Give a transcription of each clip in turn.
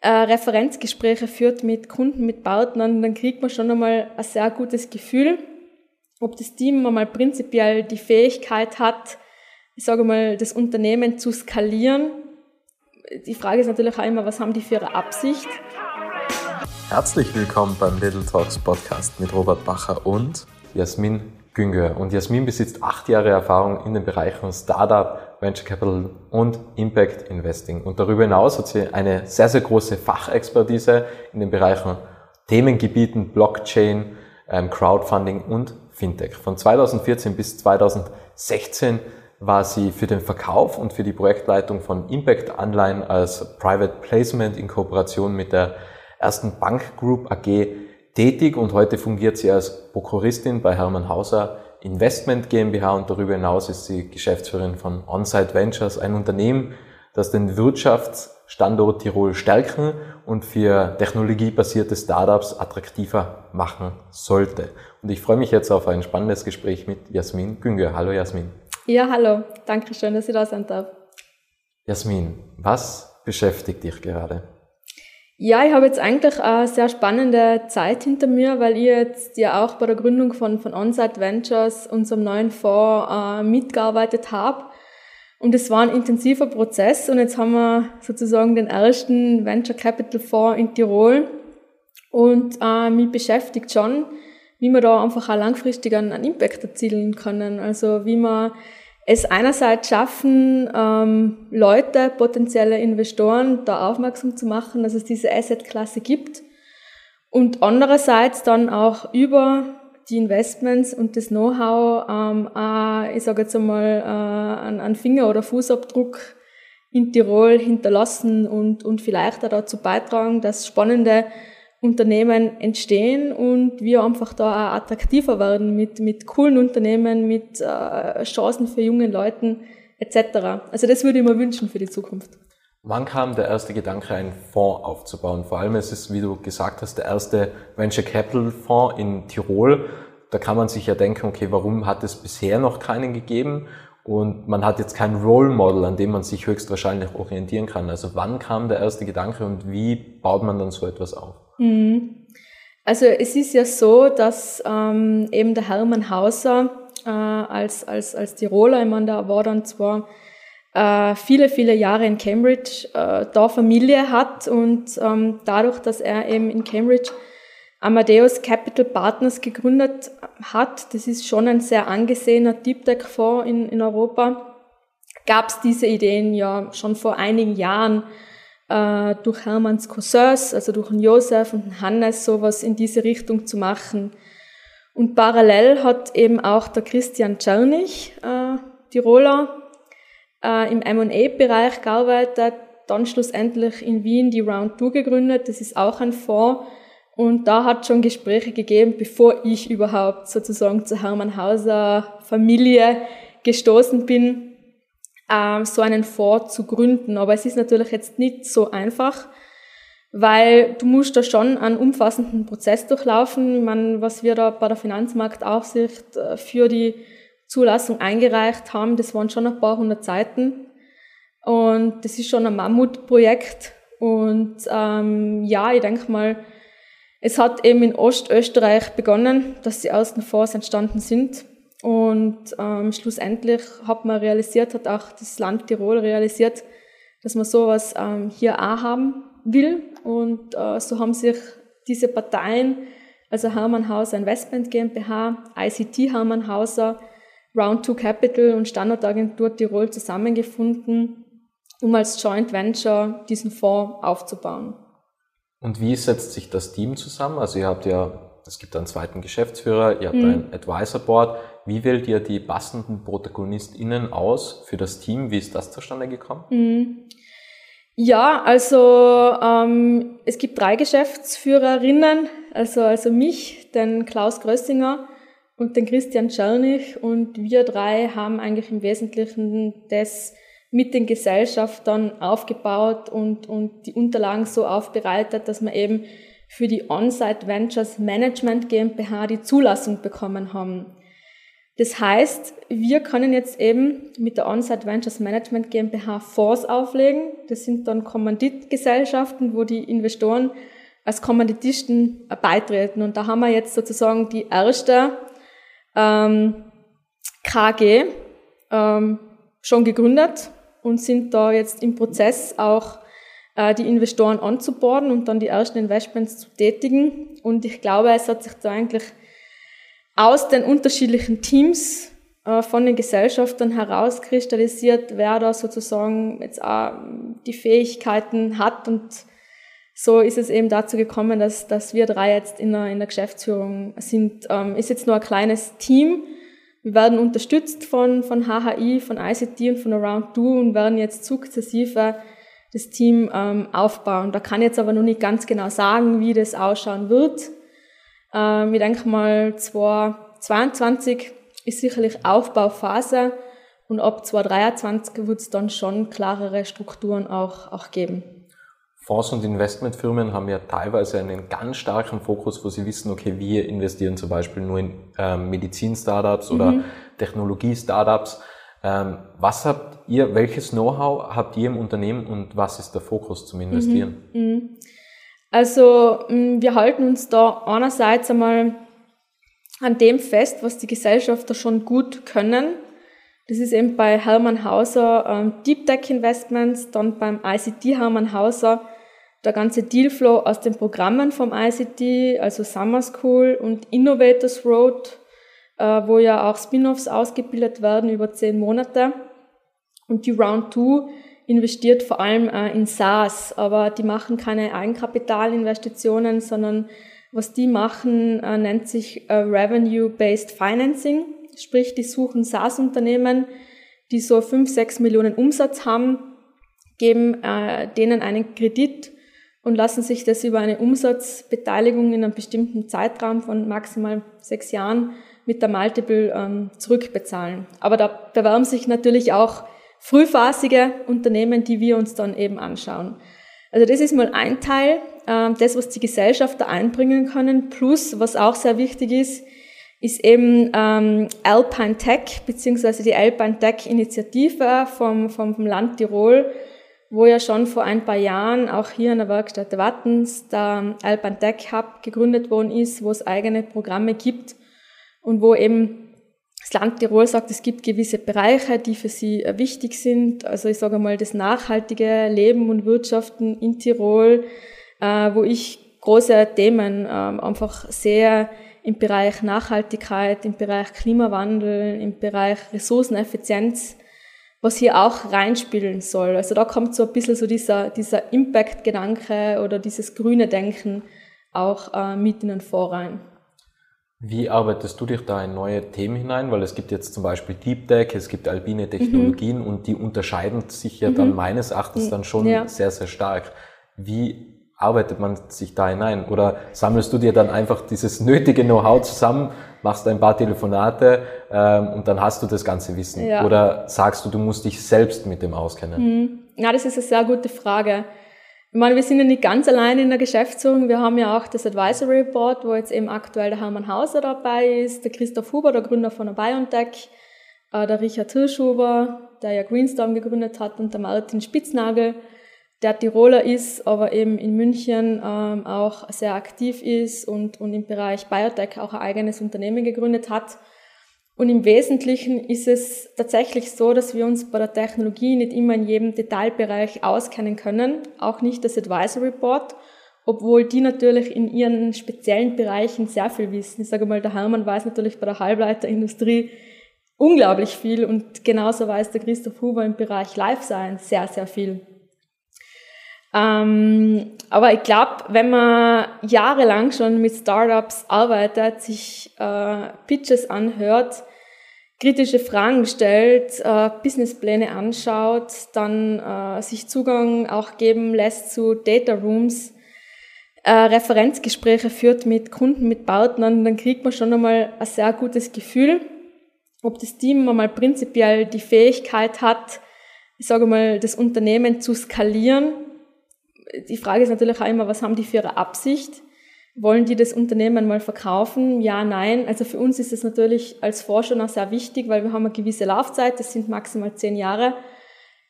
äh, Referenzgespräche führt mit Kunden, mit Partnern, dann kriegt man schon einmal ein sehr gutes Gefühl, ob das Team einmal prinzipiell die Fähigkeit hat, ich sage mal, das Unternehmen zu skalieren. Die Frage ist natürlich auch immer, was haben die für ihre Absicht? Herzlich willkommen beim Little Talks Podcast mit Robert Bacher und Jasmin Güngör. Und Jasmin besitzt acht Jahre Erfahrung in den Bereichen Startup, Venture Capital und Impact Investing. Und darüber hinaus hat sie eine sehr, sehr große Fachexpertise in den Bereichen Themengebieten Blockchain, ähm, Crowdfunding und Fintech. Von 2014 bis 2016 war sie für den Verkauf und für die Projektleitung von Impact-Anleihen als Private Placement in Kooperation mit der ersten Bank Group AG tätig und heute fungiert sie als Prokuristin bei Hermann Hauser Investment GmbH und darüber hinaus ist sie Geschäftsführerin von Onsite Ventures, ein Unternehmen, das den Wirtschaftsstandort Tirol stärken und für technologiebasierte Startups attraktiver machen sollte. Und ich freue mich jetzt auf ein spannendes Gespräch mit Jasmin Günger. Hallo Jasmin. Ja, hallo. Danke schön, dass ich da sein darf. Jasmin, was beschäftigt dich gerade? Ja, ich habe jetzt eigentlich eine sehr spannende Zeit hinter mir, weil ich jetzt ja auch bei der Gründung von, von Onsite Ventures, unserem neuen Fonds, äh, mitgearbeitet habe. Und es war ein intensiver Prozess und jetzt haben wir sozusagen den ersten Venture Capital Fonds in Tirol. Und äh, mich beschäftigt schon, wie wir da einfach auch langfristig einen, einen Impact erzielen können. Also wie man es einerseits schaffen, ähm, Leute, potenzielle Investoren da aufmerksam zu machen, dass es diese Asset-Klasse gibt. Und andererseits dann auch über die Investments und das Know-how, ähm, äh, ich sage jetzt einmal, äh, einen, einen Finger- oder Fußabdruck in Tirol hinterlassen und, und vielleicht auch dazu beitragen, dass spannende Unternehmen entstehen und wir einfach da auch attraktiver werden mit, mit coolen Unternehmen, mit äh, Chancen für junge Leuten etc. Also das würde ich mir wünschen für die Zukunft. Wann kam der erste Gedanke, einen Fonds aufzubauen? Vor allem ist es, wie du gesagt hast, der erste Venture Capital Fonds in Tirol. Da kann man sich ja denken, okay, warum hat es bisher noch keinen gegeben? Und man hat jetzt kein Role Model, an dem man sich höchstwahrscheinlich orientieren kann. Also wann kam der erste Gedanke und wie baut man dann so etwas auf? Mhm. Also es ist ja so, dass ähm, eben der Hermann Hauser äh, als, als, als Tiroler, ich meine, der war dann zwar äh, viele, viele Jahre in Cambridge, äh, da Familie hat und ähm, dadurch, dass er eben in Cambridge Amadeus Capital Partners gegründet hat, das ist schon ein sehr angesehener Deep Tech Fonds in, in Europa, gab es diese Ideen ja schon vor einigen Jahren äh, durch Hermanns Cousins, also durch den Josef und den Hannes, sowas in diese Richtung zu machen. Und parallel hat eben auch der Christian Czernig, äh, Tiroler, äh, im M&A-Bereich gearbeitet, dann schlussendlich in Wien die Round 2 gegründet. Das ist auch ein Fonds. Und da hat schon Gespräche gegeben, bevor ich überhaupt sozusagen zur Hermann Hauser Familie gestoßen bin, ähm, so einen Fonds zu gründen. Aber es ist natürlich jetzt nicht so einfach, weil du musst da schon einen umfassenden Prozess durchlaufen. Ich meine, was wir da bei der Finanzmarktaufsicht äh, für die Zulassung eingereicht haben, das waren schon ein paar hundert Seiten. Und das ist schon ein Mammutprojekt. Und ähm, ja, ich denke mal, es hat eben in Ostösterreich begonnen, dass die ersten Fonds entstanden sind. Und ähm, schlussendlich hat man realisiert, hat auch das Land Tirol realisiert, dass man sowas ähm, hier auch haben will. Und äh, so haben sich diese Parteien, also Hermann Hauser Investment GmbH, ICT Hermann Hauser, Round 2 Capital und Standortagentur Tirol zusammengefunden, um als Joint Venture diesen Fonds aufzubauen. Und wie setzt sich das Team zusammen? Also ihr habt ja es gibt einen zweiten Geschäftsführer, ihr habt mhm. ein Advisor Board. Wie wählt ihr die passenden ProtagonistInnen aus für das Team? Wie ist das zustande gekommen? Mhm. Ja, also ähm, es gibt drei Geschäftsführerinnen, also, also mich, den Klaus Grössinger und den Christian Czernig und wir drei haben eigentlich im Wesentlichen das mit den Gesellschaftern aufgebaut und, und die Unterlagen so aufbereitet, dass man eben für die On-Site Ventures Management GmbH die Zulassung bekommen haben. Das heißt, wir können jetzt eben mit der Onsite Ventures Management GmbH Fonds auflegen. Das sind dann Kommanditgesellschaften, wo die Investoren als Kommanditisten beitreten. Und da haben wir jetzt sozusagen die erste ähm, KG ähm, schon gegründet und sind da jetzt im Prozess auch äh, die Investoren anzuborden und dann die ersten Investments zu tätigen. Und ich glaube, es hat sich da eigentlich aus den unterschiedlichen Teams äh, von den Gesellschaftern herauskristallisiert, wer da sozusagen jetzt auch die Fähigkeiten hat und so ist es eben dazu gekommen, dass, dass wir drei jetzt in der, in der Geschäftsführung sind. Ähm, ist jetzt nur ein kleines Team. Wir werden unterstützt von, von HHI, von ICT und von Around Do und werden jetzt sukzessive das Team ähm, aufbauen. Da kann ich jetzt aber noch nicht ganz genau sagen, wie das ausschauen wird. Ähm, ich denke mal, 2022 ist sicherlich Aufbauphase und ab 2023 wird es dann schon klarere Strukturen auch, auch geben. Fonds und Investmentfirmen haben ja teilweise einen ganz starken Fokus, wo sie wissen, okay, wir investieren zum Beispiel nur in ähm, Medizin-Startups oder mhm. Technologie-Startups. Ähm, was habt ihr, welches Know-how habt ihr im Unternehmen und was ist der Fokus zum Investieren? Mhm. Mhm. Also mm, wir halten uns da einerseits einmal an dem fest, was die Gesellschafter schon gut können. Das ist eben bei Hermann Hauser ähm, Deep Tech Investments, dann beim ICT Hermann Hauser der ganze Dealflow aus den Programmen vom ICT, also Summer School und Innovators Road, äh, wo ja auch Spin-offs ausgebildet werden über zehn Monate. Und die Round 2 investiert vor allem äh, in SaaS, aber die machen keine Eigenkapitalinvestitionen, sondern was die machen, äh, nennt sich Revenue-Based Financing, sprich die suchen SaaS-Unternehmen, die so 5, 6 Millionen Umsatz haben, geben denen einen Kredit und lassen sich das über eine Umsatzbeteiligung in einem bestimmten Zeitraum von maximal sechs Jahren mit der Multiple ähm, zurückbezahlen. Aber da bewerben sich natürlich auch frühphasige Unternehmen, die wir uns dann eben anschauen. Also das ist mal ein Teil, äh, das, was die Gesellschafter einbringen können. Plus, was auch sehr wichtig ist, ist eben ähm, Alpine Tech, beziehungsweise die Alpine Tech Initiative vom, vom, vom Land Tirol, wo ja schon vor ein paar Jahren auch hier in der Werkstatt Wattens der Alban Tech Hub gegründet worden ist, wo es eigene Programme gibt und wo eben das Land Tirol sagt, es gibt gewisse Bereiche, die für sie äh, wichtig sind. Also ich sage mal, das nachhaltige Leben und Wirtschaften in Tirol, äh, wo ich große Themen äh, einfach sehr im Bereich Nachhaltigkeit, im Bereich Klimawandel, im Bereich Ressourceneffizienz was hier auch reinspielen soll. Also da kommt so ein bisschen so dieser, dieser Impact-Gedanke oder dieses grüne Denken auch äh, mit in den Fonds rein. Wie arbeitest du dich da in neue Themen hinein? Weil es gibt jetzt zum Beispiel Deep Tech, es gibt alpine Technologien mhm. und die unterscheiden sich ja dann mhm. meines Erachtens dann schon ja. sehr, sehr stark. Wie arbeitet man sich da hinein? Oder sammelst du dir dann einfach dieses nötige Know-how zusammen, machst ein paar Telefonate ähm, und dann hast du das ganze Wissen? Ja. Oder sagst du, du musst dich selbst mit dem auskennen? Mhm. Ja, das ist eine sehr gute Frage. Ich meine, wir sind ja nicht ganz allein in der Geschäftsführung. Wir haben ja auch das Advisory Board, wo jetzt eben aktuell der Hermann Hauser dabei ist, der Christoph Huber, der Gründer von der BioNTech, äh, der Richard Hirschhuber, der ja Greenstorm gegründet hat und der Martin Spitznagel, der Tiroler ist, aber eben in München ähm, auch sehr aktiv ist und, und im Bereich Biotech auch ein eigenes Unternehmen gegründet hat. Und im Wesentlichen ist es tatsächlich so, dass wir uns bei der Technologie nicht immer in jedem Detailbereich auskennen können, auch nicht das Advisory Board, obwohl die natürlich in ihren speziellen Bereichen sehr viel wissen. Ich sage mal, der Hermann weiß natürlich bei der Halbleiterindustrie unglaublich viel und genauso weiß der Christoph Huber im Bereich Life Science sehr, sehr viel. Ähm, aber ich glaube, wenn man jahrelang schon mit Startups arbeitet, sich äh, Pitches anhört, kritische Fragen stellt, äh, Businesspläne anschaut, dann äh, sich Zugang auch geben lässt zu Data Rooms, äh, Referenzgespräche führt mit Kunden, mit Partnern, dann kriegt man schon einmal ein sehr gutes Gefühl, ob das Team einmal prinzipiell die Fähigkeit hat, ich sage mal, das Unternehmen zu skalieren die Frage ist natürlich auch immer, was haben die für eine Absicht? Wollen die das Unternehmen mal verkaufen? Ja, nein. Also für uns ist es natürlich als Forscher noch sehr wichtig, weil wir haben eine gewisse Laufzeit, das sind maximal zehn Jahre.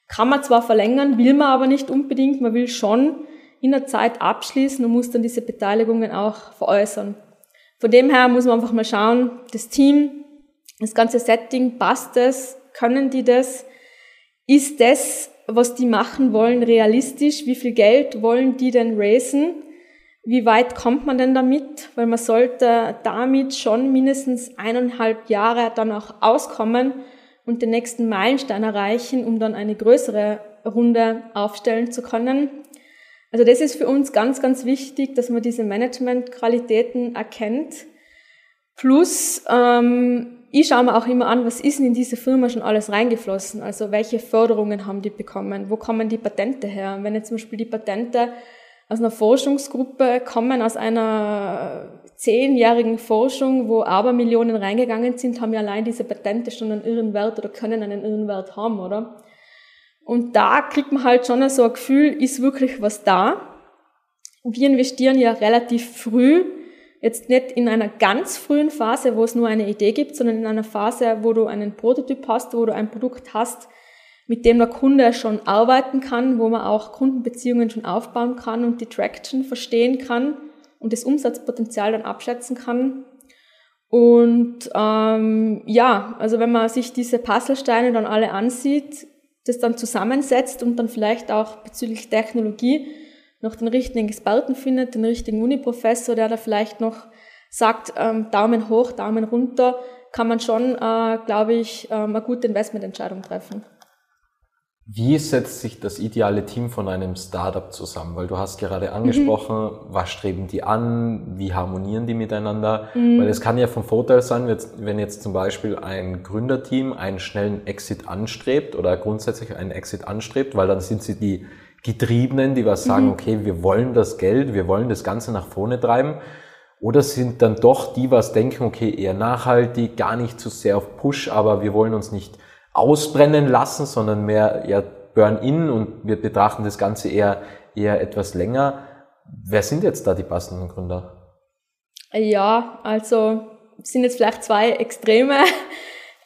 Kann man zwar verlängern, will man aber nicht unbedingt. Man will schon in der Zeit abschließen und muss dann diese Beteiligungen auch veräußern. Von dem her muss man einfach mal schauen, das Team, das ganze Setting, passt es? Können die das? Ist das, was die machen wollen, realistisch? Wie viel Geld wollen die denn raisen? Wie weit kommt man denn damit? Weil man sollte damit schon mindestens eineinhalb Jahre dann auch auskommen und den nächsten Meilenstein erreichen, um dann eine größere Runde aufstellen zu können. Also das ist für uns ganz, ganz wichtig, dass man diese Management-Qualitäten erkennt. Plus, ähm, ich schaue mir auch immer an, was ist denn in diese Firma schon alles reingeflossen? Also welche Förderungen haben die bekommen? Wo kommen die Patente her? Wenn jetzt zum Beispiel die Patente aus einer Forschungsgruppe kommen, aus einer zehnjährigen Forschung, wo Abermillionen reingegangen sind, haben ja allein diese Patente schon einen irren Wert oder können einen irren Wert haben, oder? Und da kriegt man halt schon so ein Gefühl, ist wirklich was da. Wir investieren ja relativ früh, jetzt nicht in einer ganz frühen Phase, wo es nur eine Idee gibt, sondern in einer Phase, wo du einen Prototyp hast, wo du ein Produkt hast, mit dem der Kunde schon arbeiten kann, wo man auch Kundenbeziehungen schon aufbauen kann und die Traction verstehen kann und das Umsatzpotenzial dann abschätzen kann. Und ähm, ja, also wenn man sich diese Puzzlesteine dann alle ansieht, das dann zusammensetzt und dann vielleicht auch bezüglich Technologie noch den richtigen Experten findet, den richtigen Uniprofessor, der da vielleicht noch sagt, ähm, Daumen hoch, Daumen runter, kann man schon, äh, glaube ich, ähm, eine gute Investmententscheidung treffen. Wie setzt sich das ideale Team von einem Startup zusammen? Weil du hast gerade angesprochen, mhm. was streben die an, wie harmonieren die miteinander? Mhm. Weil es kann ja vom Vorteil sein, wenn jetzt zum Beispiel ein Gründerteam einen schnellen Exit anstrebt oder grundsätzlich einen Exit anstrebt, weil dann sind sie die Getriebenen, die was sagen, mhm. okay, wir wollen das Geld, wir wollen das Ganze nach vorne treiben. Oder sind dann doch die, was denken, okay, eher nachhaltig, gar nicht zu sehr auf Push, aber wir wollen uns nicht ausbrennen lassen, sondern mehr eher Burn-in und wir betrachten das Ganze eher, eher etwas länger. Wer sind jetzt da die passenden Gründer? Ja, also sind jetzt vielleicht zwei Extreme.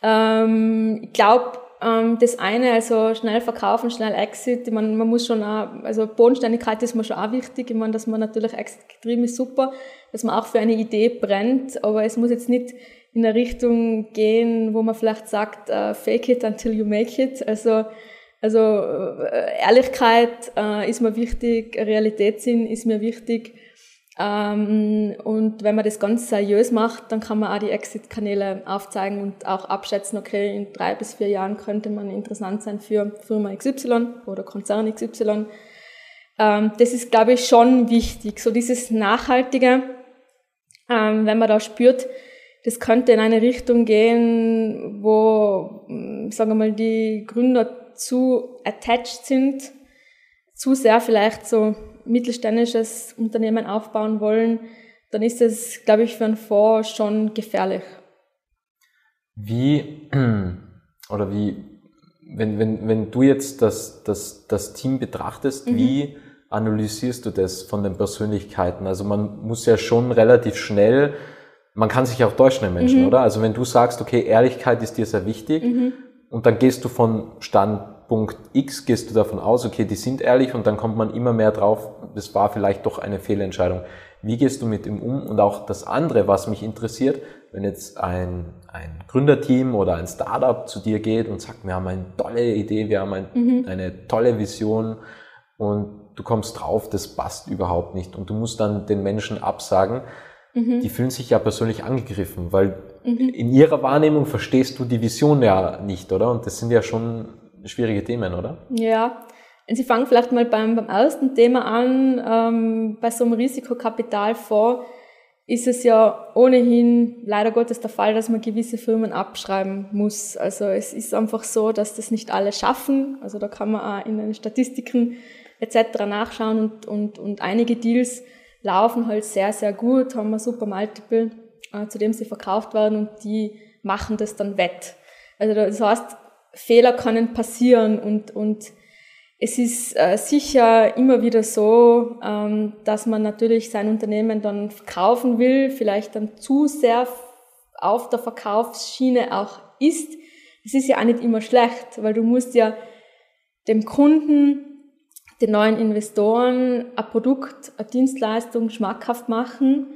Ähm, ich glaube, ähm, das eine, also schnell verkaufen, schnell Exit, ich meine, man muss schon auch, also Bodenständigkeit ist mir schon auch wichtig. Ich meine, dass man natürlich getrieben ist super, dass man auch für eine Idee brennt, aber es muss jetzt nicht in eine Richtung gehen, wo man vielleicht sagt, uh, fake it until you make it. Also, also äh, Ehrlichkeit uh, ist mir wichtig, Realitätssinn ist mir wichtig. Um, ähm, und wenn man das ganz seriös macht, dann kann man auch die Exit-Kanäle aufzeigen und auch abschätzen, okay, in drei bis vier Jahren könnte man interessant sein für Firma XY oder Konzern XY. Um, ähm, das ist, glaube ich, schon wichtig. So dieses Nachhaltige, um, ähm, wenn man da spürt, das könnte in eine Richtung gehen, wo, hm, sagen wir mal, die Gründer zu attached sind, zu sehr vielleicht so mittelständisches Unternehmen aufbauen wollen, dann ist es, glaube ich, für einen Fonds schon gefährlich. Wie, oder wie, wenn, wenn, wenn du jetzt das, das, das Team betrachtest, mhm. wie analysierst du das von den Persönlichkeiten? Also man muss ja schon relativ schnell man kann sich auch täuschen in Menschen, mhm. oder? Also wenn du sagst, okay, Ehrlichkeit ist dir sehr wichtig mhm. und dann gehst du von Standpunkt X, gehst du davon aus, okay, die sind ehrlich und dann kommt man immer mehr drauf, das war vielleicht doch eine Fehlentscheidung. Wie gehst du mit ihm um? Und auch das andere, was mich interessiert, wenn jetzt ein, ein Gründerteam oder ein Startup zu dir geht und sagt, wir haben eine tolle Idee, wir haben ein, mhm. eine tolle Vision und du kommst drauf, das passt überhaupt nicht und du musst dann den Menschen absagen, mhm. die fühlen sich ja persönlich angegriffen, weil mhm. in ihrer Wahrnehmung verstehst du die Vision ja nicht, oder? Und das sind ja schon schwierige Themen, oder? Ja. Und Sie fangen vielleicht mal beim, beim ersten Thema an. Ähm, bei so einem Risikokapitalfonds ist es ja ohnehin leider Gottes der Fall, dass man gewisse Firmen abschreiben muss. Also es ist einfach so, dass das nicht alle schaffen. Also da kann man auch in den Statistiken etc. nachschauen und, und, und einige Deals laufen halt sehr, sehr gut, haben ein super Multiple, äh, zu dem sie verkauft werden und die machen das dann wett. Also das heißt, Fehler können passieren und, und es ist äh, sicher immer wieder so, ähm, dass man natürlich sein Unternehmen dann verkaufen will, vielleicht dann zu sehr auf der Verkaufsschiene auch ist. Es ist ja auch nicht immer schlecht, weil du musst ja dem Kunden, den neuen Investoren ein Produkt, eine Dienstleistung schmackhaft machen.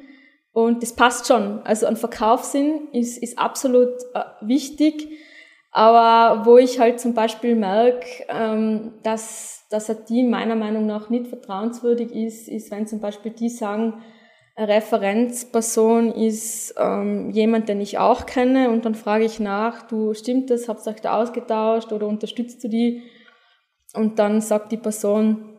Und das passt schon. Also ein Verkaufssinn ist, ist absolut äh, wichtig. Aber wo ich halt zum Beispiel merke, ähm, dass, dass ein Team meiner Meinung nach nicht vertrauenswürdig ist, ist, wenn zum Beispiel die sagen, eine Referenzperson ist ähm, jemand, den ich auch kenne und dann frage ich nach, du stimmt das, habt ihr euch da ausgetauscht oder unterstützt du die? Und dann sagt die Person,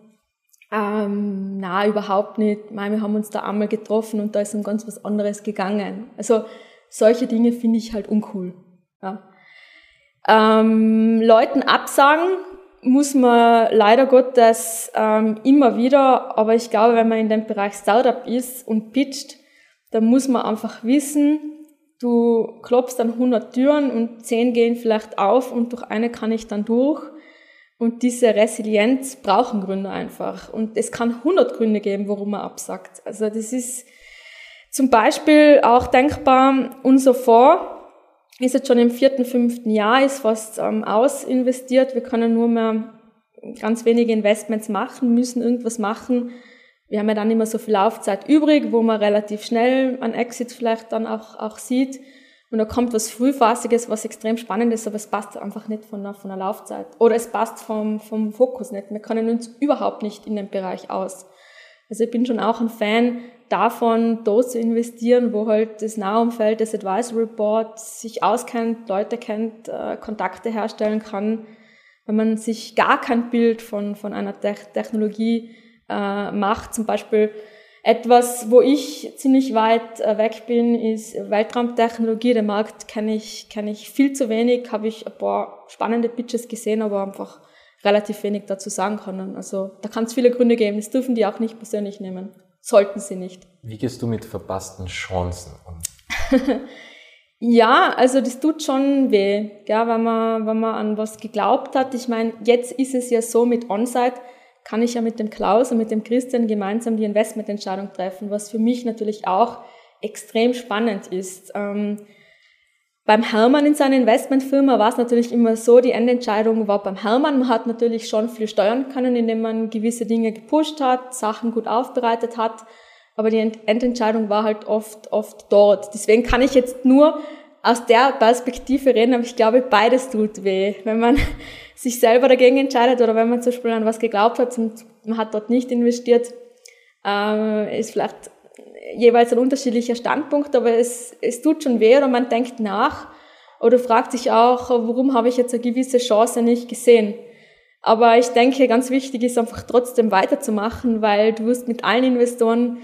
ähm, na, überhaupt nicht. Nein, wir haben uns da einmal getroffen und da ist um ganz was anderes gegangen. Also solche Dinge finde ich halt uncool. Ja. Ähm, Leuten absagen muss man leider Gottes ähm, immer wieder, aber ich glaube, wenn man in dem Bereich Startup ist und pitcht, dann muss man einfach wissen, du klopfst an 100 Türen und 10 gehen vielleicht auf und durch eine kann ich dann durch. Und diese Resilienz brauchen Gründer einfach. Und es kann 100 Gründe geben, warum man absagt. Also das ist zum Beispiel auch denkbar, unser Fonds ist jetzt schon im vierten, fünften Jahr, ist fast ähm, ausinvestiert. Wir können nur mehr ganz wenige Investments machen, müssen irgendwas machen. Wir haben ja dann immer so viel Laufzeit übrig, wo man relativ schnell an Exit vielleicht dann auch, auch sieht. Und da kommt was Frühphasiges, was extrem spannend ist, aber es passt einfach nicht von der, von der Laufzeit. Oder es passt vom, vom Fokus nicht. Wir können uns überhaupt nicht in den Bereich aus. Also ich bin schon auch ein Fan davon, da zu investieren, wo halt das Nahumfeld des Advisory Board sich auskennt, Leute kennt, äh, Kontakte herstellen kann. Wenn man sich gar kein Bild von, von einer Technologie äh, macht, zum Beispiel etwas, wo ich ziemlich weit äh, weg bin, ist Weltraumtechnologie. Den Markt kenne ich, kenne ich viel zu wenig, habe ich ein paar spannende Pitches gesehen, aber einfach relativ wenig dazu sagen können. Also da kann es viele Gründe geben. Das dürfen die auch nicht persönlich nehmen. Sollten sie nicht. Wie gehst du mit verpassten Chancen um? ja, also das tut schon weh, ja, wenn man, wenn man an was geglaubt hat. Ich meine, jetzt ist es ja so mit Onsite, kann ich ja mit dem Klaus und mit dem Christian gemeinsam die Investmententscheidung treffen, was für mich natürlich auch extrem spannend ist. Ähm, beim Hermann in seiner Investmentfirma war es natürlich immer so, die Endentscheidung war beim Hermann. Man hat natürlich schon viel steuern können, indem man gewisse Dinge gepusht hat, Sachen gut aufbereitet hat. Aber die Endentscheidung war halt oft, oft dort. Deswegen kann ich jetzt nur aus der Perspektive reden, aber ich glaube, beides tut weh. Wenn man sich selber dagegen entscheidet oder wenn man zum Beispiel an was geglaubt hat und man hat dort nicht investiert, äh, ist vielleicht jeweils ein unterschiedlicher Standpunkt, aber es, es tut schon weh oder man denkt nach oder fragt sich auch, warum habe ich jetzt eine gewisse Chance nicht gesehen. Aber ich denke, ganz wichtig ist einfach trotzdem weiterzumachen, weil du wirst mit allen Investoren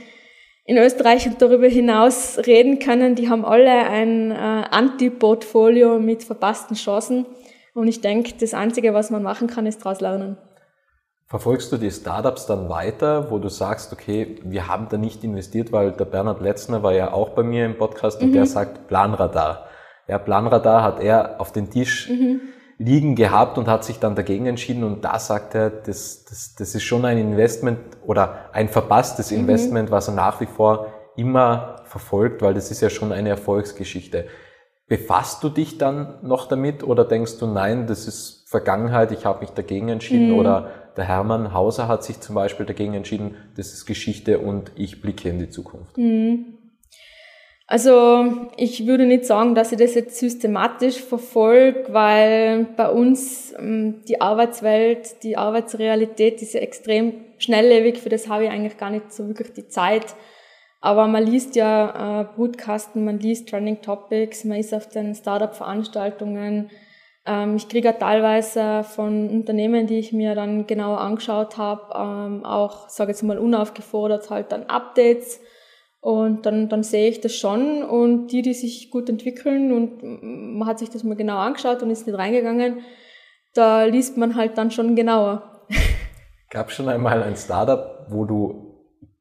in Österreich und darüber hinaus reden können. Die haben alle ein äh, Anti-Portfolio mit verpassten Chancen. Und ich denke, das Einzige, was man machen kann, ist daraus lernen. Verfolgst du die Startups dann weiter, wo du sagst, okay, wir haben da nicht investiert, weil der Bernhard Letzner war ja auch bei mir im Podcast und mhm. der sagt Planradar. Ja, Planradar hat er auf den Tisch mhm. liegen gehabt und hat sich dann dagegen entschieden und da sagt er, das, das, das ist schon ein Investment oder ein verpasstes mhm. Investment, was er nach wie vor immer verfolgt, weil das ist ja schon eine Erfolgsgeschichte. Befasst du dich dann noch damit oder denkst du, nein, das ist Vergangenheit, ich habe mich dagegen entschieden mhm. oder der Hermann Hauser hat sich zum Beispiel dagegen entschieden, das ist Geschichte und ich blicke in die Zukunft. Mhm. Also ich würde nicht sagen, dass ich das jetzt systematisch verfolge, weil bei uns ähm, die Arbeitswelt, die Arbeitsrealität ist ja extrem schnelllebig, für das habe ich eigentlich gar nicht so wirklich die Zeit. Aber man liest ja äh, Broadcasten, man liest Trending Topics, man ist auf den Startup-Veranstaltungen, ähm, ich kriege teilweise von Unternehmen, die ich mir dann genauer angeschaut habe, ähm, auch, sage jetzt mal, unaufgefordert halt dann Updates. Und dann, dann sehe ich das schon. Und die, die sich gut entwickeln und man hat sich das mal genau angeschaut und ist nicht reingegangen, da liest man halt dann schon genauer. Gab schon einmal ein Startup, wo du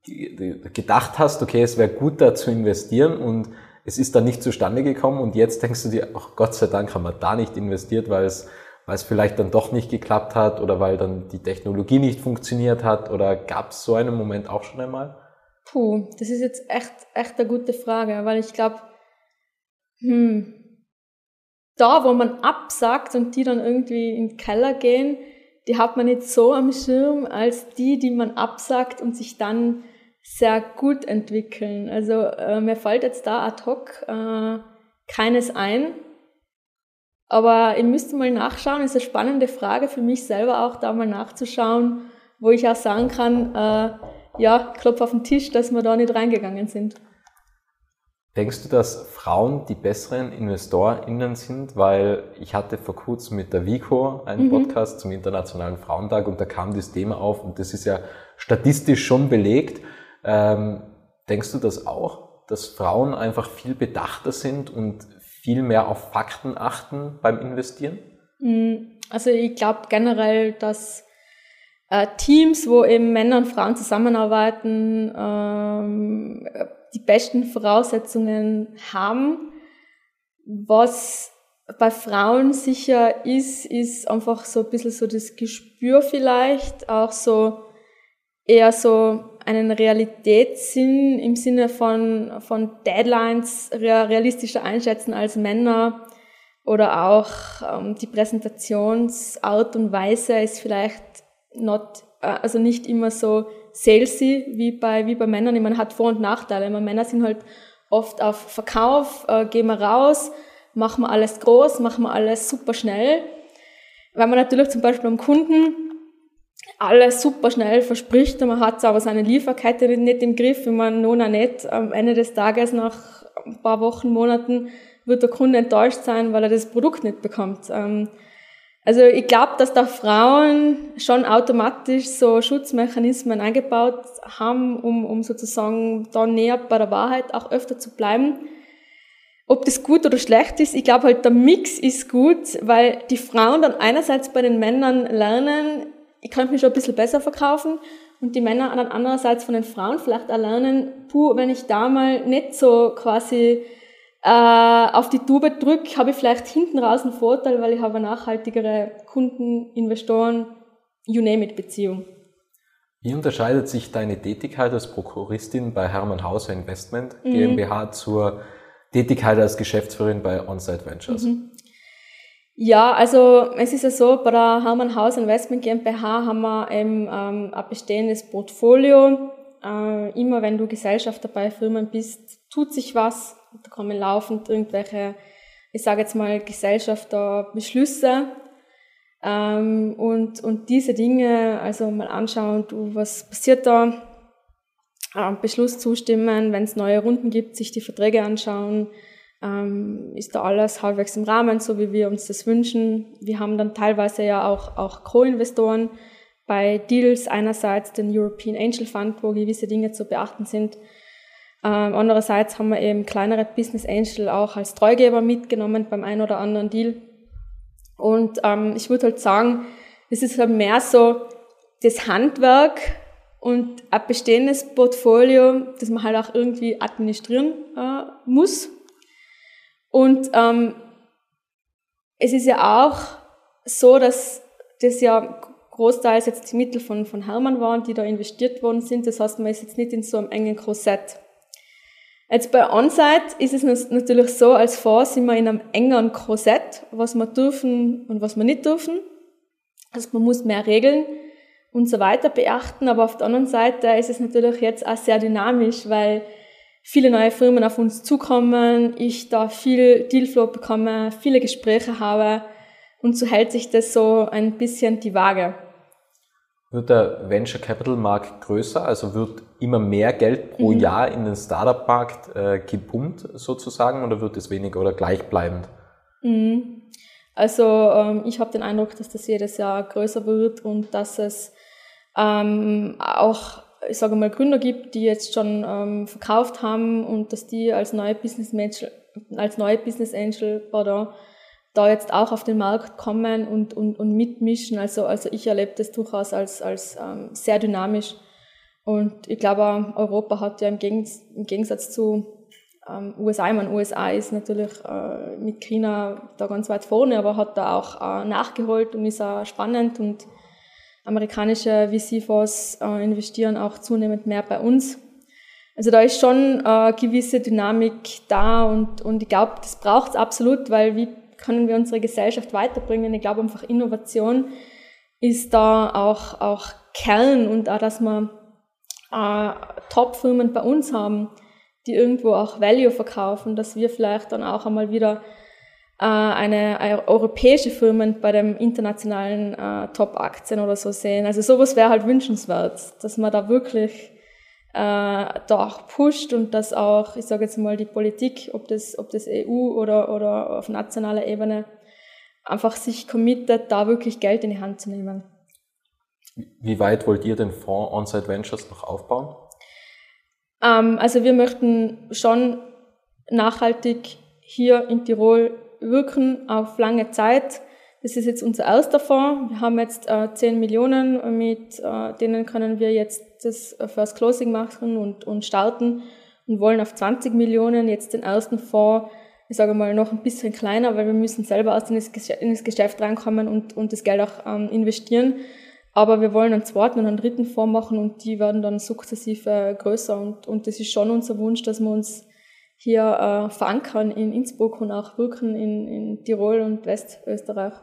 gedacht hast, okay, es wäre gut da zu investieren und es ist dann nicht zustande gekommen und jetzt denkst du dir, ach Gott sei Dank haben wir da nicht investiert, weil es weil es vielleicht dann doch nicht geklappt hat oder weil dann die Technologie nicht funktioniert hat? Oder gab es so einen Moment auch schon einmal? Puh, das ist jetzt echt, echt eine gute Frage, weil ich glaube, hm, da, wo man absagt und die dann irgendwie in den Keller gehen, die hat man nicht so am Schirm als die, die man absagt und sich dann sehr gut entwickeln. Also äh, mir fällt jetzt da ad hoc äh, keines ein. Aber ich müsste mal nachschauen, ist eine spannende Frage für mich selber auch, da mal nachzuschauen, wo ich auch sagen kann, äh, ja, klopf auf den Tisch, dass wir da nicht reingegangen sind. Denkst du, dass Frauen die besseren InvestorInnen sind? Weil ich hatte vor kurzem mit der Vico einen mhm. Podcast zum Internationalen Frauentag und da kam das Thema auf und das ist ja statistisch schon belegt. Ähm, denkst du das auch, dass Frauen einfach viel bedachter sind und viel mehr auf Fakten achten beim Investieren? Mhm. Also ich glaube generell, dass äh, Teams, wo eben Männer und Frauen zusammenarbeiten, ähm, die besten Voraussetzungen haben. Was bei Frauen sicher ist, ist einfach so ein bisschen so das Gespür vielleicht, auch so eher so einen Realitätssinn im Sinne von, von Deadlines realistischer einschätzen als Männer oder auch ähm, die Präsentationsart und Weise ist vielleicht not, äh, also nicht immer so salesy wie bei, wie bei Männern. Ich meine, hat Vor- und Nachteile. meine, Männer sind halt oft auf Verkauf, äh, gehen wir raus, machen wir alles groß, machen wir alles super schnell. Weil man natürlich zum Beispiel am Kunden alles super schnell verspricht man hat aber seine Lieferkette nicht im Griff, wenn man nun nicht am Ende des Tages nach ein paar Wochen, Monaten wird der Kunde enttäuscht sein, weil er das Produkt nicht bekommt. Ähm, also ich glaube, dass da Frauen schon automatisch so Schutzmechanismen eingebaut haben, um, um sozusagen da näher bei der Wahrheit auch öfter zu bleiben. Ob das gut oder schlecht ist, ich glaube halt der Mix ist gut, weil die Frauen dann einerseits bei den Männern lernen, ich kann mich schon ein bisschen besser verkaufen und die Männer dann andererseits von den Frauen vielleicht auch lernen, puh, wenn ich da mal nicht so quasi äh, auf die Tube drücke, habe ich vielleicht hinten raus einen Vorteil, weil ich habe eine nachhaltigere Kunden, Investoren, you name it Beziehung. Wie unterscheidet sich deine Tätigkeit als Prokuristin bei Hermann Hauser Investment mhm. GmbH zur Tätigkeit als Geschäftsführerin bei Onsite Ventures? Mhm. Ja, also es ist ja so, bei der Hermann Hauser Investment GmbH haben wir eben ähm, ein bestehendes Portfolio. Äh, immer wenn du Gesellschafter bei Firmen bist, tut sich was da kommen laufend irgendwelche, ich sage jetzt mal, Gesellschafterbeschlüsse. Ähm, und, und diese Dinge, also mal anschauen, du, was passiert da, ähm, Beschluss zustimmen, wenn es neue Runden gibt, sich die Verträge anschauen, ähm, ist da alles halbwegs im Rahmen, so wie wir uns das wünschen. Wir haben dann teilweise ja auch, auch Co-Investoren bei Deals, einerseits den European Angel Fund, wo gewisse Dinge zu beachten sind, ähm, andererseits haben wir eben kleinere Business Angel auch als Treugeber mitgenommen beim einen oder anderen Deal. Und ähm, ich würde halt sagen, es ist halt mehr so das Handwerk und ein bestehendes Portfolio, das man halt auch irgendwie administrieren äh, muss. Und ähm, es ist ja auch so, dass das ja großteils jetzt die Mittel von, von Hermann waren, die da investiert worden sind. Das heißt, man ist jetzt nicht in so einem engen Korsett. Jetzt bei Onsite ist es natürlich so, als Fonds sind wir in einem engeren Korsett, was wir dürfen und was wir nicht dürfen. Also man muss mehr Regeln und so weiter beachten, aber auf der anderen Seite ist es natürlich jetzt auch sehr dynamisch, weil viele neue Firmen auf uns zukommen, ich da viel Dealflow bekomme, viele Gespräche habe und so hält sich das so ein bisschen die Waage. Wird der Venture Capital Markt größer? Also wird immer mehr Geld pro mhm. Jahr in den Startup Markt äh, gepumpt sozusagen oder wird es weniger oder gleichbleibend? Mhm. Also ähm, ich habe den Eindruck, dass das jedes Jahr größer wird und dass es ähm, auch, ich sage mal, Gründer gibt, die jetzt schon ähm, verkauft haben und dass die als neue Business Angel, als neue Business Angel pardon, da jetzt auch auf den Markt kommen und, und, und mitmischen. Also, also ich erlebe das durchaus als, als ähm, sehr dynamisch. Und ich glaube, Europa hat ja im, Gegens im Gegensatz zu ähm, USA, ich meine, USA ist natürlich äh, mit China da ganz weit vorne, aber hat da auch äh, nachgeholt und ist auch spannend und amerikanische VC-Fonds äh, investieren auch zunehmend mehr bei uns. Also da ist schon äh, gewisse Dynamik da und, und ich glaube, das braucht es absolut, weil wie können wir unsere Gesellschaft weiterbringen? Ich glaube einfach Innovation ist da auch, auch Kern und auch, dass wir äh, Top-Firmen bei uns haben, die irgendwo auch Value verkaufen, dass wir vielleicht dann auch einmal wieder eine, eine europäische Firmen bei dem internationalen äh, Top-Aktien oder so sehen. Also sowas wäre halt wünschenswert, dass man da wirklich äh, da auch pusht und dass auch, ich sage jetzt mal, die Politik, ob das, ob das EU oder, oder auf nationaler Ebene, einfach sich committet, da wirklich Geld in die Hand zu nehmen. Wie weit wollt ihr den Fonds Onsite Ventures noch aufbauen? Ähm, also wir möchten schon nachhaltig hier in Tirol wirken auf lange Zeit. Das ist jetzt unser erster Fonds. Wir haben jetzt äh, 10 Millionen, mit äh, denen können wir jetzt das First Closing machen und, und starten und wollen auf 20 Millionen jetzt den ersten Fonds, ich sage mal, noch ein bisschen kleiner, weil wir müssen selber erst in das Geschäft, in das Geschäft reinkommen und, und das Geld auch ähm, investieren. Aber wir wollen einen zweiten und einen dritten Fonds machen und die werden dann sukzessive größer und, und das ist schon unser Wunsch, dass wir uns hier äh, verankern in Innsbruck und auch wirken in, in Tirol und Westösterreich.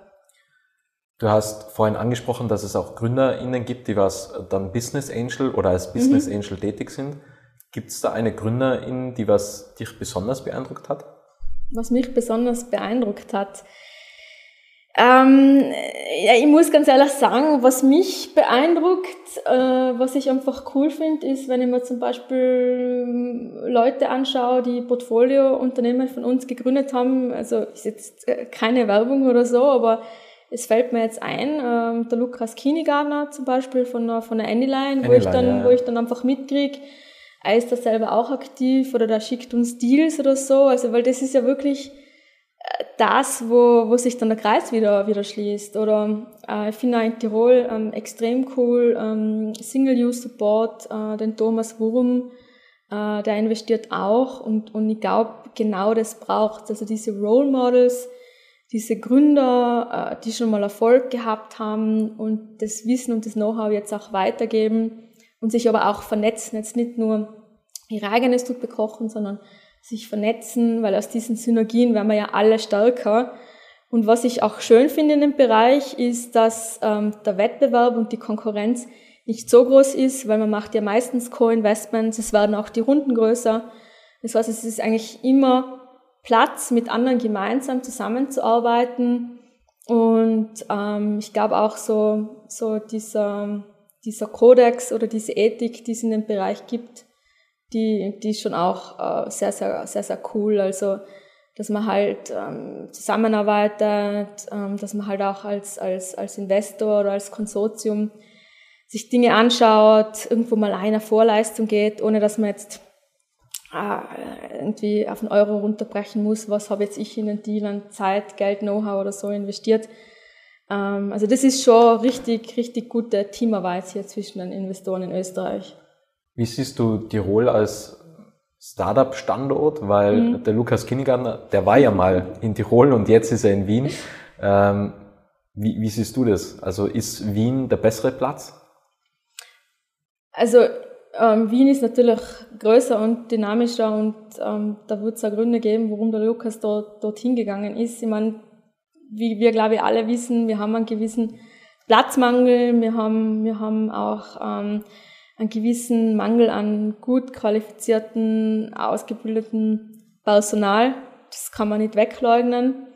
Du hast vorhin angesprochen, dass es auch GründerInnen gibt, die was dann Business Angel oder als Business mhm. Angel tätig sind. Gibt es da eine Gründerin, die was dich besonders beeindruckt hat? Was mich besonders beeindruckt hat? Ähm, ja, ich muss ganz ehrlich sagen, was mich beeindruckt, äh, was ich einfach cool finde, ist, wenn ich mir zum Beispiel Leute anschaue, die Portfolio-Unternehmen von uns gegründet haben. Also ist jetzt äh, keine Werbung oder so, aber es fällt mir jetzt ein, ähm, der Lukas Kinigardner zum Beispiel von der, von der Anyline, wo ich dann, ja. wo ich dann einfach mitkriege, er ist da selber auch aktiv oder der schickt uns Deals oder so. Also, weil das ist ja wirklich das, wo, wo sich dann der Kreis wieder, wieder schließt. Oder äh, ich finde auch in Tirol ähm, extrem cool ähm, Single-Use-Support, äh, den Thomas Wurm, äh, der investiert auch und, und ich glaube, genau das braucht Also diese Role Models, diese Gründer, äh, die schon mal Erfolg gehabt haben und das Wissen und das Know-how jetzt auch weitergeben und sich aber auch vernetzen, jetzt nicht nur ihre eigene Suppe kochen, sondern sich vernetzen, weil aus diesen Synergien werden wir ja alle stärker. Und was ich auch schön finde in dem Bereich ist, dass ähm, der Wettbewerb und die Konkurrenz nicht so groß ist, weil man macht ja meistens Co-Investments, es werden auch die Runden größer. Das heißt, es ist eigentlich immer Platz, mit anderen gemeinsam zusammenzuarbeiten. Und ähm, ich glaube auch so, so dieser, dieser Kodex oder diese Ethik, die es in dem Bereich gibt, die, die ist schon auch äh, sehr, sehr, sehr, sehr cool. Also, dass man halt ähm, zusammenarbeitet, ähm, dass man halt auch als, als, als Investor oder als Konsortium sich Dinge anschaut, irgendwo mal einer Vorleistung geht, ohne dass man jetzt äh, irgendwie auf einen Euro runterbrechen muss, was habe jetzt ich in den Deal an Zeit, Geld, Know-how oder so investiert. Ähm, also das ist schon richtig, richtig gute Teamarbeit hier zwischen den Investoren in Österreich. Wie siehst du Tirol als Startup-Standort? Weil mhm. der Lukas Kinnigartner, der war ja mal in Tirol und jetzt ist er in Wien. Ähm, wie, wie siehst du das? Also ist Wien der bessere Platz? Also ähm, Wien ist natürlich größer und dynamischer und ähm, da wird es auch Gründe geben, warum der Lukas dort, dorthin gegangen ist. Ich meine, wie wir glaube ich alle wissen, wir haben einen gewissen Platzmangel, wir haben, wir haben auch ähm, einen gewissen Mangel an gut qualifizierten, ausgebildeten Personal. Das kann man nicht wegleugnen.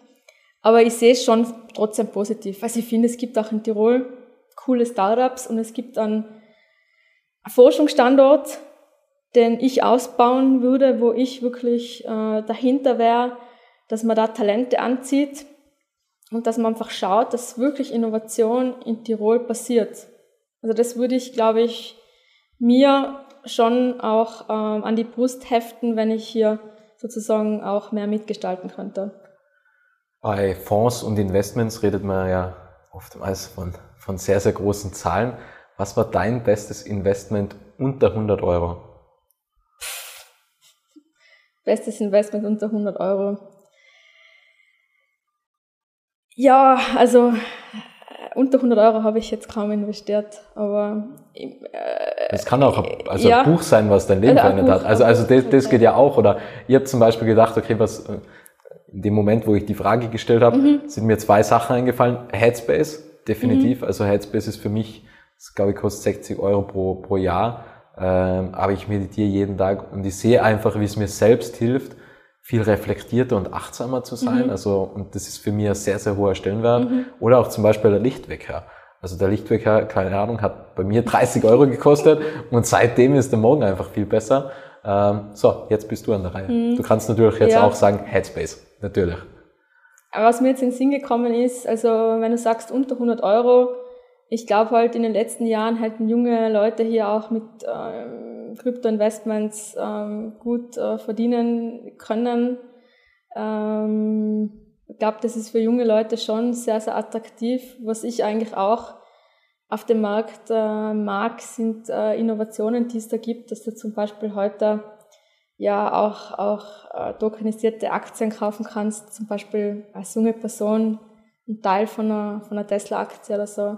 Aber ich sehe es schon trotzdem positiv. Also ich finde, es gibt auch in Tirol coole Startups und es gibt einen Forschungsstandort, den ich ausbauen würde, wo ich wirklich äh, dahinter wäre, dass man da Talente anzieht und dass man einfach schaut, dass wirklich Innovation in Tirol passiert. Also das würde ich, glaube ich, mir schon auch ähm, an die Brust heften, wenn ich hier sozusagen auch mehr mitgestalten könnte. Bei Fonds und Investments redet man ja oftmals von, von sehr, sehr großen Zahlen. Was war dein bestes Investment unter 100 Euro? Bestes Investment unter 100 Euro. Ja, also unter 100 Euro habe ich jetzt kaum investiert, aber äh, es kann auch also ja, ein Buch sein, was dein Leben also verändert hat. Also also das, das geht ja auch. Oder ihr habt zum Beispiel gedacht, okay, was äh, in dem Moment, wo ich die Frage gestellt habe, mhm. sind mir zwei Sachen eingefallen. Headspace, definitiv. Mhm. Also Headspace ist für mich, das glaube ich kostet 60 Euro pro pro Jahr. Ähm, aber ich meditiere jeden Tag und ich sehe einfach, wie es mir selbst hilft viel reflektierter und achtsamer zu sein. Mhm. Also, und das ist für mich ein sehr, sehr hoher Stellenwert. Mhm. Oder auch zum Beispiel der Lichtwecker. Also der Lichtwecker, keine Ahnung, hat bei mir 30 Euro gekostet und seitdem ist der Morgen einfach viel besser. Ähm, so, jetzt bist du an der Reihe. Mhm. Du kannst natürlich jetzt ja. auch sagen Headspace, natürlich. Aber was mir jetzt in den Sinn gekommen ist, also wenn du sagst unter 100 Euro, ich glaube halt in den letzten Jahren halten junge Leute hier auch mit ähm, Krypto-Investments ähm, gut äh, verdienen können. Ähm, ich glaube, das ist für junge Leute schon sehr, sehr attraktiv. Was ich eigentlich auch auf dem Markt äh, mag, sind äh, Innovationen, die es da gibt, dass du zum Beispiel heute ja auch, auch äh, tokenisierte Aktien kaufen kannst, zum Beispiel als junge Person ein Teil von einer, von einer Tesla-Aktie oder so.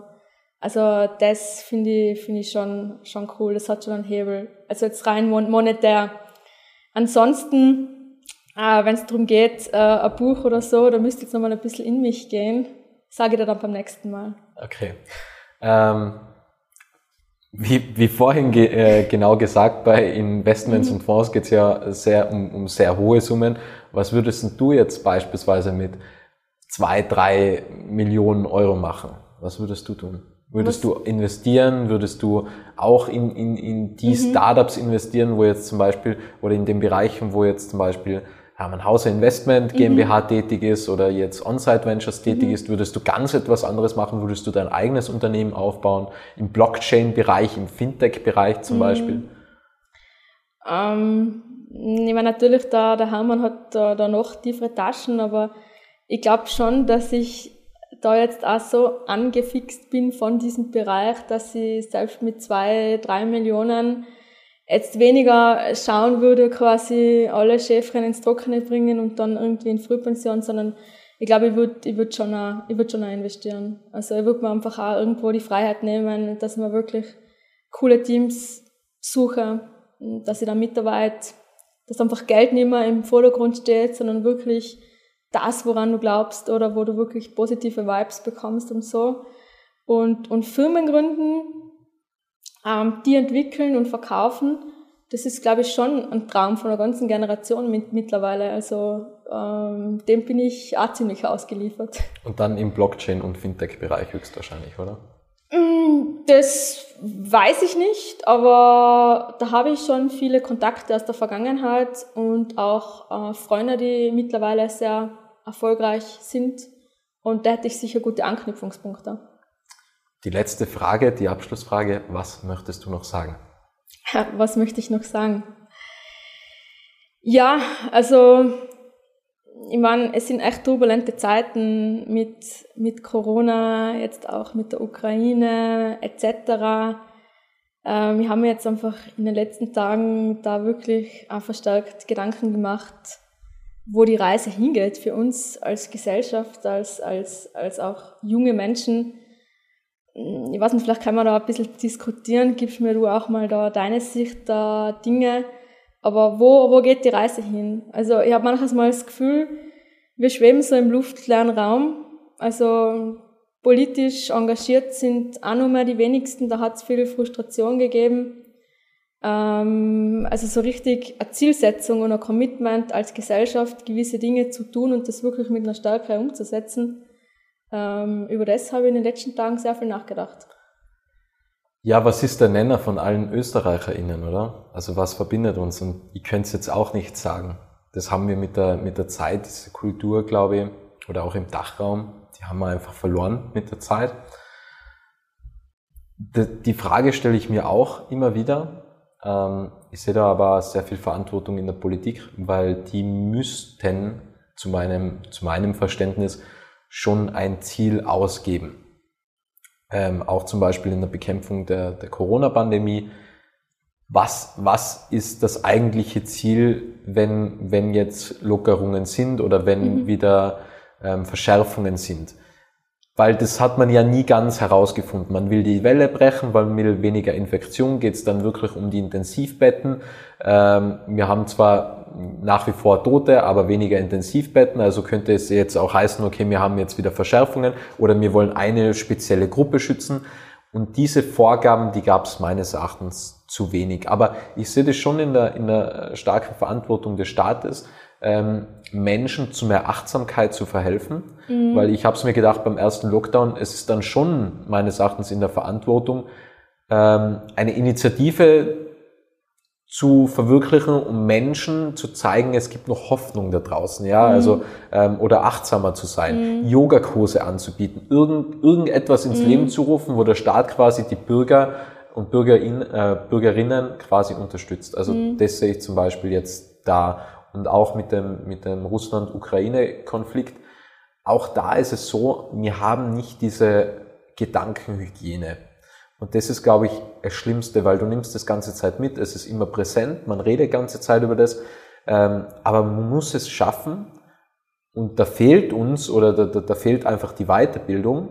Also das finde ich, finde ich schon, schon cool. Das hat schon einen Hebel. Also jetzt rein monetär. Ansonsten, äh, wenn es darum geht, äh, ein Buch oder so, da müsste jetzt nochmal ein bisschen in mich gehen. Sage ich dir dann beim nächsten Mal. Okay. Ähm, wie, wie vorhin ge äh, genau gesagt, bei Investments und Fonds geht es ja sehr um, um sehr hohe Summen. Was würdest du jetzt beispielsweise mit zwei, drei Millionen Euro machen? Was würdest du tun? Würdest du investieren? Würdest du auch in, in, in die mhm. Startups investieren, wo jetzt zum Beispiel, oder in den Bereichen, wo jetzt zum Beispiel Hermann Hauser Investment GmbH mhm. tätig ist oder jetzt On-Site Ventures tätig mhm. ist, würdest du ganz etwas anderes machen? Würdest du dein eigenes Unternehmen aufbauen? Im Blockchain-Bereich, im Fintech-Bereich zum mhm. Beispiel? Ähm, ich meine, natürlich, da, der Hermann hat da, da noch tiefere Taschen, aber ich glaube schon, dass ich da jetzt auch so angefixt bin von diesem Bereich, dass ich selbst mit zwei, drei Millionen jetzt weniger schauen würde, quasi alle Chefrennen ins Trockene bringen und dann irgendwie in Frühpension, sondern ich glaube, ich würde ich würd schon, auch, würd schon auch investieren. Also ich würde mir einfach auch irgendwo die Freiheit nehmen, dass man wirklich coole Teams suche, dass ich da mitarbeite, dass einfach Geld nicht mehr im Vordergrund steht, sondern wirklich das, woran du glaubst oder wo du wirklich positive Vibes bekommst und so. Und, und Firmen gründen, ähm, die entwickeln und verkaufen, das ist, glaube ich, schon ein Traum von einer ganzen Generation mit, mittlerweile. Also ähm, dem bin ich auch ziemlich ausgeliefert. Und dann im Blockchain- und Fintech-Bereich höchstwahrscheinlich, oder? Mm, das weiß ich nicht, aber da habe ich schon viele Kontakte aus der Vergangenheit und auch äh, Freunde, die mittlerweile sehr erfolgreich sind. Und da hätte ich sicher gute Anknüpfungspunkte. Die letzte Frage, die Abschlussfrage, was möchtest du noch sagen? was möchte ich noch sagen? Ja, also ich meine, es sind echt turbulente Zeiten mit, mit Corona, jetzt auch mit der Ukraine etc. Ähm, wir haben jetzt einfach in den letzten Tagen da wirklich auch verstärkt Gedanken gemacht, wo die Reise hingeht für uns als Gesellschaft, als, als, als auch junge Menschen. Ich weiß nicht, vielleicht kann man da ein bisschen diskutieren, gibst mir du auch mal da deine Sicht der Dinge. Aber wo, wo geht die Reise hin? Also ich habe manchmal mal das Gefühl, wir schweben so im luftleeren Raum. Also politisch engagiert sind auch nur mehr die wenigsten. Da hat es viel Frustration gegeben. Ähm, also so richtig eine Zielsetzung und ein Commitment als Gesellschaft, gewisse Dinge zu tun und das wirklich mit einer Stärke umzusetzen. Ähm, über das habe ich in den letzten Tagen sehr viel nachgedacht. Ja, was ist der Nenner von allen ÖsterreicherInnen, oder? Also was verbindet uns? Und ich könnte es jetzt auch nicht sagen. Das haben wir mit der, mit der Zeit, diese Kultur, glaube ich, oder auch im Dachraum, die haben wir einfach verloren mit der Zeit. Die Frage stelle ich mir auch immer wieder, ich sehe da aber sehr viel Verantwortung in der Politik, weil die müssten zu meinem, zu meinem Verständnis schon ein Ziel ausgeben. Ähm, auch zum Beispiel in der Bekämpfung der, der Corona-Pandemie. was, was ist das eigentliche Ziel, wenn, wenn jetzt Lockerungen sind oder wenn mhm. wieder ähm, Verschärfungen sind? Weil das hat man ja nie ganz herausgefunden. Man will die Welle brechen, weil will weniger Infektion, geht es dann wirklich um die Intensivbetten. Ähm, wir haben zwar nach wie vor Tote, aber weniger Intensivbetten, also könnte es jetzt auch heißen, okay, wir haben jetzt wieder Verschärfungen oder wir wollen eine spezielle Gruppe schützen. Und diese Vorgaben, die gab es meines Erachtens zu wenig. Aber ich sehe das schon in der, in der starken Verantwortung des Staates, ähm, Menschen zu mehr Achtsamkeit zu verhelfen. Mhm. Weil ich habe es mir gedacht beim ersten Lockdown, es ist dann schon meines Erachtens in der Verantwortung, ähm, eine Initiative zu verwirklichen, um Menschen zu zeigen, es gibt noch Hoffnung da draußen, ja, mhm. also ähm, oder achtsamer zu sein, mhm. Yogakurse anzubieten, irgend, irgendetwas ins mhm. Leben zu rufen, wo der Staat quasi die Bürger und Bürgerin, äh, Bürgerinnen quasi unterstützt. Also mhm. das sehe ich zum Beispiel jetzt da und auch mit dem mit dem Russland-Ukraine-Konflikt. Auch da ist es so, wir haben nicht diese Gedankenhygiene. Und das ist, glaube ich, das Schlimmste, weil du nimmst das ganze Zeit mit, es ist immer präsent, man redet ganze Zeit über das, ähm, aber man muss es schaffen und da fehlt uns oder da, da, da fehlt einfach die Weiterbildung,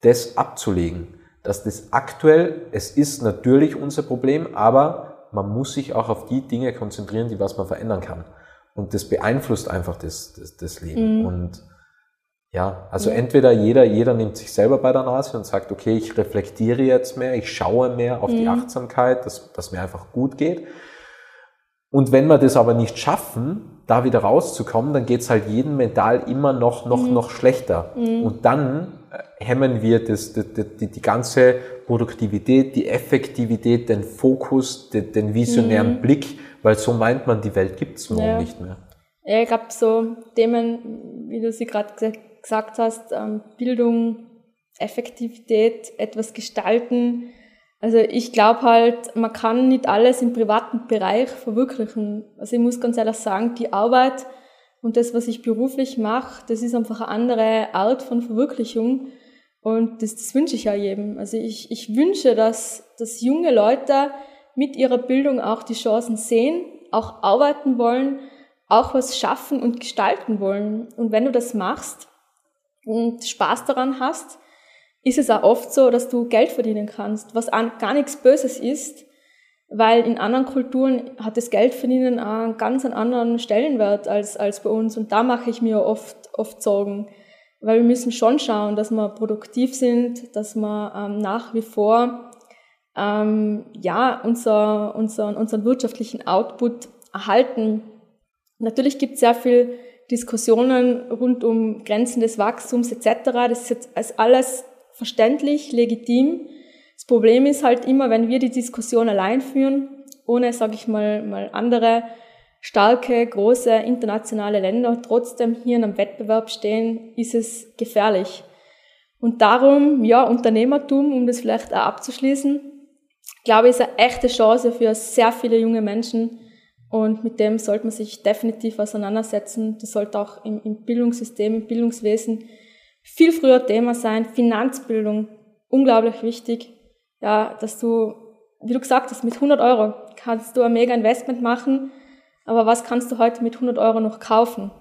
das abzulegen. Dass das aktuell, es ist natürlich unser Problem, aber man muss sich auch auf die Dinge konzentrieren, die was man verändern kann. Und das beeinflusst einfach das, das, das Leben. Mhm. Und ja, also ja. entweder jeder, jeder nimmt sich selber bei der Nase und sagt, okay, ich reflektiere jetzt mehr, ich schaue mehr auf mhm. die Achtsamkeit, dass, dass mir einfach gut geht. Und wenn wir das aber nicht schaffen, da wieder rauszukommen, dann geht's halt jedem mental immer noch, noch, mhm. noch schlechter. Mhm. Und dann äh, hemmen wir das, die, die, die, ganze Produktivität, die Effektivität, den Fokus, den, den visionären mhm. Blick, weil so meint man, die Welt gibt's morgen ja. nicht mehr. Ja, ich glaube, so Themen, wie du sie gerade gesagt gesagt hast, ähm, Bildung, Effektivität, etwas gestalten. Also ich glaube halt, man kann nicht alles im privaten Bereich verwirklichen. Also ich muss ganz ehrlich sagen, die Arbeit und das, was ich beruflich mache, das ist einfach eine andere Art von Verwirklichung. Und das, das wünsche ich ja jedem. Also ich, ich wünsche, dass, dass junge Leute mit ihrer Bildung auch die Chancen sehen, auch arbeiten wollen, auch was schaffen und gestalten wollen. Und wenn du das machst, und Spaß daran hast, ist es auch oft so, dass du Geld verdienen kannst, was gar nichts Böses ist, weil in anderen Kulturen hat das Geldverdienen einen ganz anderen Stellenwert als, als bei uns. Und da mache ich mir oft, oft Sorgen, weil wir müssen schon schauen, dass wir produktiv sind, dass wir ähm, nach wie vor ähm, ja, unser, unser, unseren wirtschaftlichen Output erhalten. Natürlich gibt es sehr viel Diskussionen rund um Grenzen des Wachstums etc. Das ist jetzt alles verständlich, legitim. Das Problem ist halt immer, wenn wir die Diskussion allein führen, ohne, sage ich mal, mal andere starke, große internationale Länder trotzdem hier in einem Wettbewerb stehen, ist es gefährlich. Und darum, ja, Unternehmertum, um das vielleicht auch abzuschließen, glaube ich, ist eine echte Chance für sehr viele junge Menschen, und mit dem sollte man sich definitiv auseinandersetzen. Das sollte auch im, im Bildungssystem, im Bildungswesen viel früher Thema sein. Finanzbildung, unglaublich wichtig. Ja, dass du, wie du gesagt hast, mit 100 Euro kannst du ein mega Investment machen. Aber was kannst du heute mit 100 Euro noch kaufen?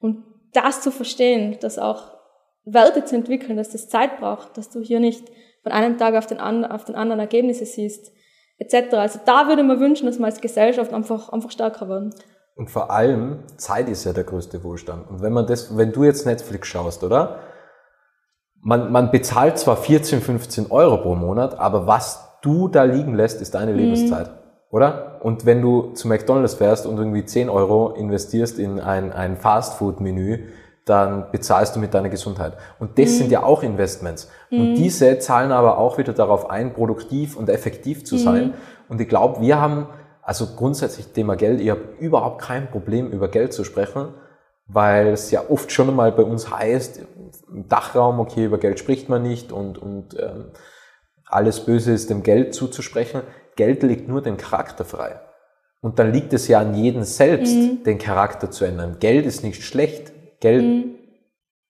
Und das zu verstehen, dass auch Werte zu entwickeln, dass das Zeit braucht, dass du hier nicht von einem Tag auf den, auf den anderen Ergebnisse siehst, etc. Also da würde man wünschen, dass wir als Gesellschaft einfach, einfach stärker werden. Und vor allem, Zeit ist ja der größte Wohlstand. Und wenn man das, wenn du jetzt Netflix schaust, oder? Man, man bezahlt zwar 14, 15 Euro pro Monat, aber was du da liegen lässt, ist deine mhm. Lebenszeit. Oder? Und wenn du zu McDonalds fährst und irgendwie 10 Euro investierst in ein, ein Fastfood-Menü, dann bezahlst du mit deiner Gesundheit. Und das mhm. sind ja auch Investments. Mhm. Und diese zahlen aber auch wieder darauf ein, produktiv und effektiv zu sein. Mhm. Und ich glaube, wir haben, also grundsätzlich Thema Geld, ich habe überhaupt kein Problem, über Geld zu sprechen, weil es ja oft schon einmal bei uns heißt, im Dachraum, okay, über Geld spricht man nicht und, und ähm, alles Böse ist dem Geld zuzusprechen. Geld legt nur den Charakter frei. Und dann liegt es ja an jedem selbst, mhm. den Charakter zu ändern. Geld ist nicht schlecht. Geld mhm.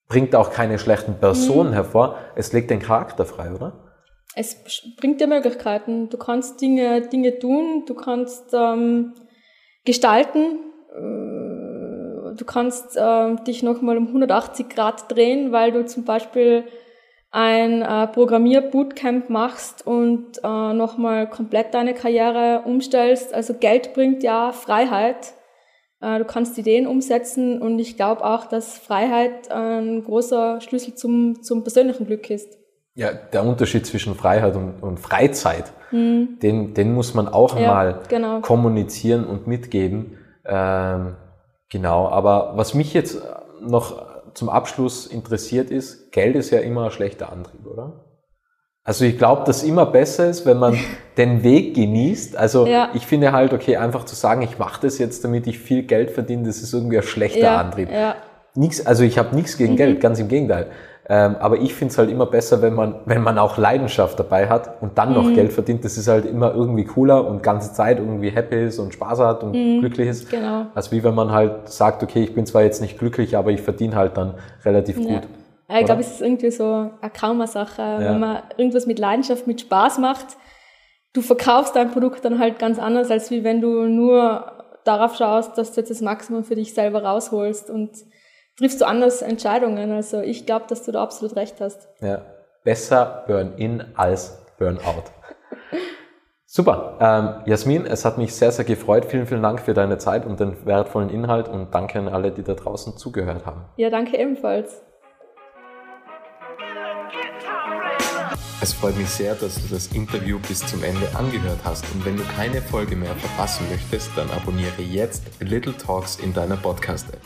bringt auch keine schlechten Personen mhm. hervor. Es legt den Charakter frei, oder? es bringt dir Möglichkeiten. Du kannst Dinge, Dinge tun, du kannst ähm, gestalten, äh, du kannst äh, dich nochmal um 180 Grad drehen, weil du zum Beispiel ein äh, Programmier-Bootcamp machst und äh, nochmal komplett deine Karriere umstellst. Also Geld bringt ja Freiheit. Äh, du kannst Ideen umsetzen und ich glaube auch, dass Freiheit ein großer Schlüssel zum, zum persönlichen Glück ist. Ja, der Unterschied zwischen Freiheit und, und Freizeit, hm. den, den muss man auch ja, mal genau. kommunizieren und mitgeben. Ähm, genau, aber was mich jetzt noch zum Abschluss interessiert ist, Geld ist ja immer ein schlechter Antrieb, oder? Also ich glaube, dass immer besser ist, wenn man den Weg genießt. Also ja. ich finde halt, okay, einfach zu sagen, ich mache das jetzt, damit ich viel Geld verdiene, das ist irgendwie ein schlechter ja, Antrieb. Ja. Nix, also ich habe nichts gegen mhm. Geld, ganz im Gegenteil. Ähm, aber ich finde es halt immer besser, wenn man, wenn man auch Leidenschaft dabei hat und dann noch mhm. Geld verdient. Das ist halt immer irgendwie cooler und ganze Zeit irgendwie happy ist und Spaß hat und mhm. glücklich ist. Genau. Als wie wenn man halt sagt, okay, ich bin zwar jetzt nicht glücklich, aber ich verdiene halt dann relativ ja. gut. Ich glaube, es ist irgendwie so eine Karma-Sache, ja. wenn man irgendwas mit Leidenschaft, mit Spaß macht. Du verkaufst dein Produkt dann halt ganz anders, als wie wenn du nur darauf schaust, dass du jetzt das Maximum für dich selber rausholst und triffst du anders Entscheidungen. Also ich glaube, dass du da absolut recht hast. Ja, besser Burn-in als Burn-out. Super. Ähm, Jasmin, es hat mich sehr, sehr gefreut. Vielen, vielen Dank für deine Zeit und den wertvollen Inhalt und danke an alle, die da draußen zugehört haben. Ja, danke ebenfalls. Es freut mich sehr, dass du das Interview bis zum Ende angehört hast und wenn du keine Folge mehr verpassen möchtest, dann abonniere jetzt Little Talks in deiner Podcast-App.